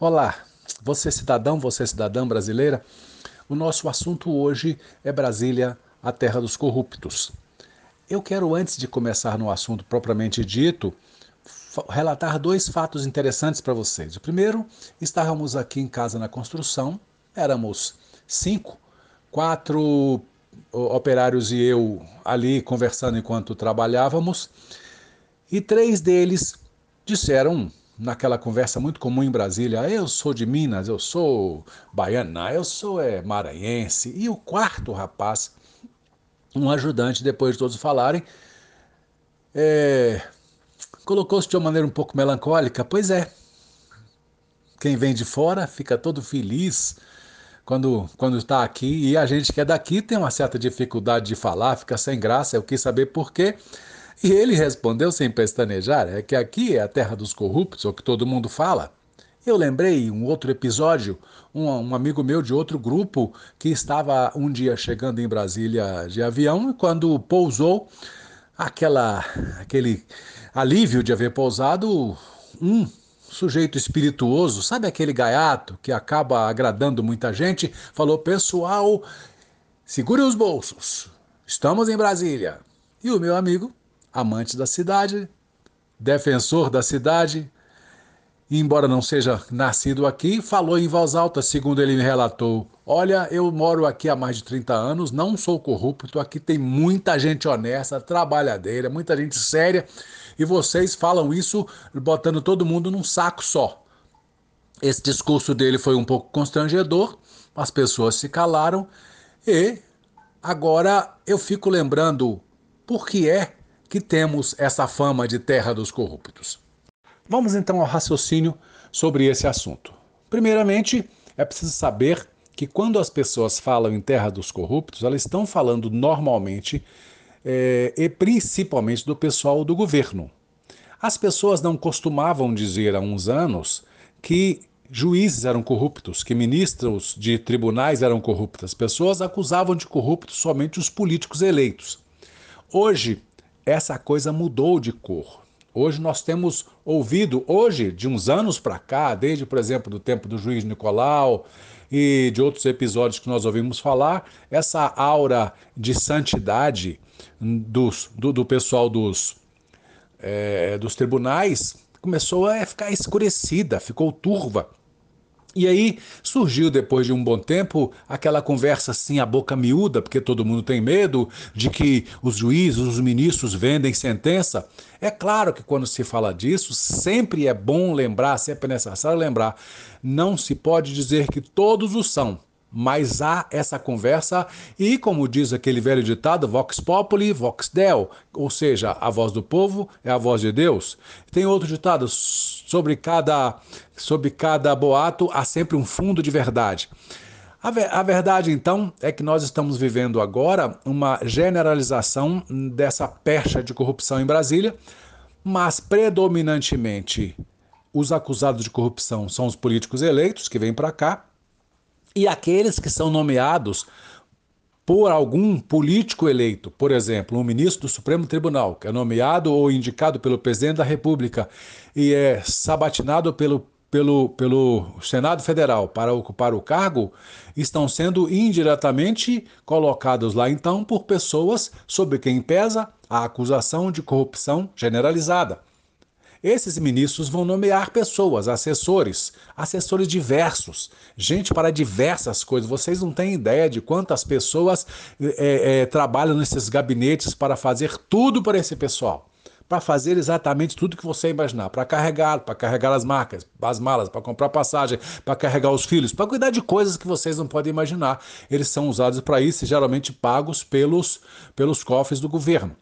Olá, você cidadão, você cidadã brasileira. O nosso assunto hoje é Brasília, a terra dos corruptos. Eu quero, antes de começar no assunto propriamente dito, relatar dois fatos interessantes para vocês. O primeiro, estávamos aqui em casa na construção, éramos cinco, quatro operários e eu ali conversando enquanto trabalhávamos, e três deles disseram naquela conversa muito comum em Brasília, eu sou de Minas, eu sou baiana, eu sou é, maranhense. E o quarto rapaz, um ajudante, depois de todos falarem, é, colocou-se de uma maneira um pouco melancólica. Pois é, quem vem de fora fica todo feliz quando quando está aqui e a gente que é daqui tem uma certa dificuldade de falar, fica sem graça. Eu quis saber por quê. E ele respondeu sem pestanejar: é que aqui é a terra dos corruptos, é o que todo mundo fala. Eu lembrei um outro episódio, um, um, amigo meu de outro grupo que estava um dia chegando em Brasília de avião e quando pousou, aquela, aquele alívio de haver pousado, um sujeito espirituoso, sabe aquele gaiato que acaba agradando muita gente, falou: pessoal, segure os bolsos, estamos em Brasília. E o meu amigo amante da cidade, defensor da cidade, embora não seja nascido aqui, falou em voz alta, segundo ele me relatou: Olha, eu moro aqui há mais de 30 anos, não sou corrupto, aqui tem muita gente honesta, trabalhadeira, muita gente séria, e vocês falam isso botando todo mundo num saco só. Esse discurso dele foi um pouco constrangedor, as pessoas se calaram, e agora eu fico lembrando por que é que temos essa fama de terra dos corruptos. Vamos então ao raciocínio sobre esse assunto. Primeiramente, é preciso saber que quando as pessoas falam em terra dos corruptos, elas estão falando normalmente é, e principalmente do pessoal do governo. As pessoas não costumavam dizer há uns anos que juízes eram corruptos, que ministros de tribunais eram corruptos. As pessoas acusavam de corruptos somente os políticos eleitos. Hoje, essa coisa mudou de cor. Hoje nós temos ouvido, hoje, de uns anos para cá, desde, por exemplo, do tempo do juiz Nicolau e de outros episódios que nós ouvimos falar, essa aura de santidade dos, do, do pessoal dos, é, dos tribunais começou a ficar escurecida, ficou turva. E aí surgiu, depois de um bom tempo, aquela conversa assim, a boca miúda, porque todo mundo tem medo de que os juízes, os ministros vendem sentença. É claro que quando se fala disso, sempre é bom lembrar, sempre é necessário lembrar, não se pode dizer que todos o são mas há essa conversa e, como diz aquele velho ditado, vox populi, vox deo, ou seja, a voz do povo é a voz de Deus. Tem outro ditado, sobre cada, sobre cada boato há sempre um fundo de verdade. A, a verdade, então, é que nós estamos vivendo agora uma generalização dessa percha de corrupção em Brasília, mas predominantemente os acusados de corrupção são os políticos eleitos que vêm para cá, e aqueles que são nomeados por algum político eleito, por exemplo, um ministro do Supremo Tribunal, que é nomeado ou indicado pelo presidente da República e é sabatinado pelo, pelo, pelo Senado Federal para ocupar o cargo, estão sendo indiretamente colocados lá então por pessoas sobre quem pesa a acusação de corrupção generalizada. Esses ministros vão nomear pessoas, assessores, assessores diversos, gente para diversas coisas. Vocês não têm ideia de quantas pessoas é, é, trabalham nesses gabinetes para fazer tudo para esse pessoal para fazer exatamente tudo que você imaginar, para carregar, para carregar as marcas, as malas, para comprar passagem, para carregar os filhos, para cuidar de coisas que vocês não podem imaginar. Eles são usados para isso e geralmente pagos pelos, pelos cofres do governo.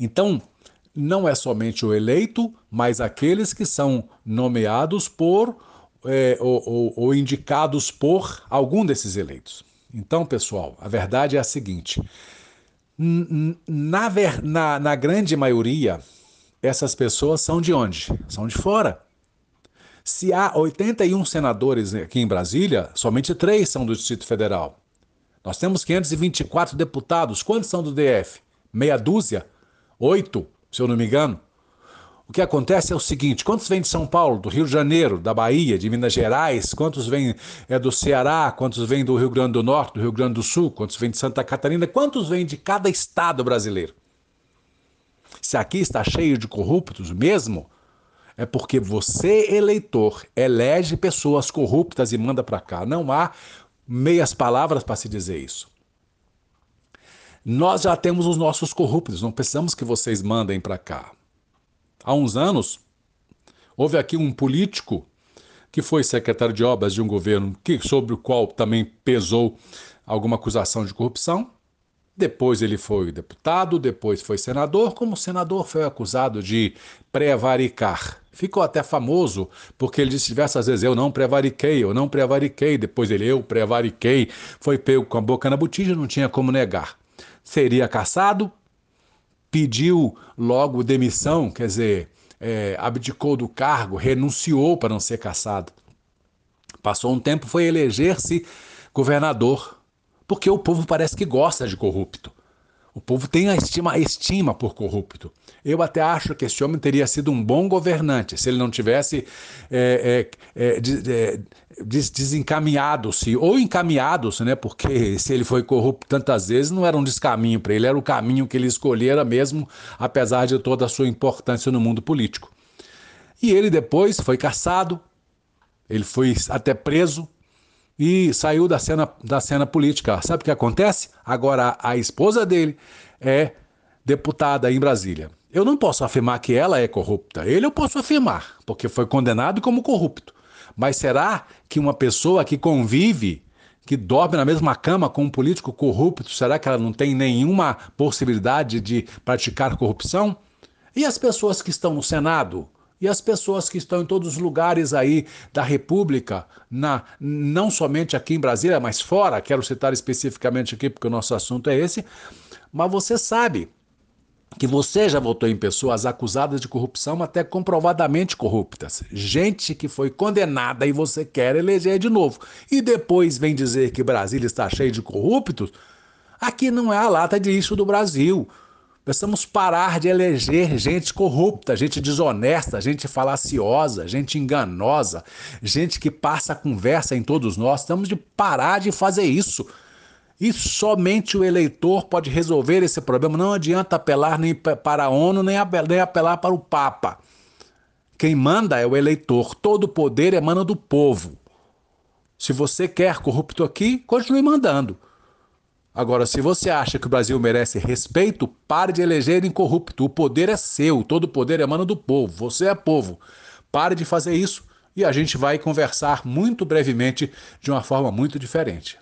Então, não é somente o eleito, mas aqueles que são nomeados por é, ou, ou, ou indicados por algum desses eleitos. Então, pessoal, a verdade é a seguinte: na, na, na grande maioria, essas pessoas são de onde? São de fora. Se há 81 senadores aqui em Brasília, somente três são do Distrito Federal. Nós temos 524 deputados. Quantos são do DF? Meia dúzia? Oito? Se eu não me engano. o que acontece é o seguinte: quantos vêm de São Paulo, do Rio de Janeiro, da Bahia, de Minas Gerais? Quantos vêm é, do Ceará? Quantos vêm do Rio Grande do Norte, do Rio Grande do Sul? Quantos vêm de Santa Catarina? Quantos vêm de cada estado brasileiro? Se aqui está cheio de corruptos mesmo, é porque você, eleitor, elege pessoas corruptas e manda para cá. Não há meias palavras para se dizer isso. Nós já temos os nossos corruptos, não precisamos que vocês mandem para cá. Há uns anos, houve aqui um político que foi secretário de obras de um governo que, sobre o qual também pesou alguma acusação de corrupção. Depois ele foi deputado, depois foi senador. Como senador, foi acusado de prevaricar. Ficou até famoso porque ele disse diversas vezes: Eu não prevariquei, eu não prevariquei. Depois ele, eu prevariquei. Foi pego com a boca na botija, não tinha como negar. Seria caçado, pediu logo demissão, quer dizer, é, abdicou do cargo, renunciou para não ser caçado. Passou um tempo, foi eleger-se governador, porque o povo parece que gosta de corrupto. O povo tem a estima, a estima por corrupto. Eu até acho que esse homem teria sido um bom governante se ele não tivesse é, é, é, des, desencaminhado-se, ou encaminhado-se, né? porque se ele foi corrupto tantas vezes, não era um descaminho para ele, era o caminho que ele escolhera mesmo, apesar de toda a sua importância no mundo político. E ele depois foi caçado, ele foi até preso, e saiu da cena, da cena política. Sabe o que acontece? Agora a esposa dele é deputada em Brasília. Eu não posso afirmar que ela é corrupta. Ele eu posso afirmar, porque foi condenado como corrupto. Mas será que uma pessoa que convive, que dorme na mesma cama com um político corrupto, será que ela não tem nenhuma possibilidade de praticar corrupção? E as pessoas que estão no Senado? E as pessoas que estão em todos os lugares aí da República, na, não somente aqui em Brasília, mas fora, quero citar especificamente aqui porque o nosso assunto é esse, mas você sabe que você já votou em pessoas acusadas de corrupção, até comprovadamente corruptas. Gente que foi condenada e você quer eleger de novo. E depois vem dizer que Brasília está cheio de corruptos. Aqui não é a lata de lixo do Brasil. Precisamos parar de eleger gente corrupta, gente desonesta, gente falaciosa, gente enganosa, gente que passa conversa em todos nós. Temos de parar de fazer isso. E somente o eleitor pode resolver esse problema. Não adianta apelar nem para a ONU, nem apelar para o Papa. Quem manda é o eleitor. Todo poder emana do povo. Se você quer corrupto aqui, continue mandando. Agora, se você acha que o Brasil merece respeito, pare de eleger incorrupto. O poder é seu, todo poder emana do povo. Você é povo. Pare de fazer isso e a gente vai conversar muito brevemente de uma forma muito diferente.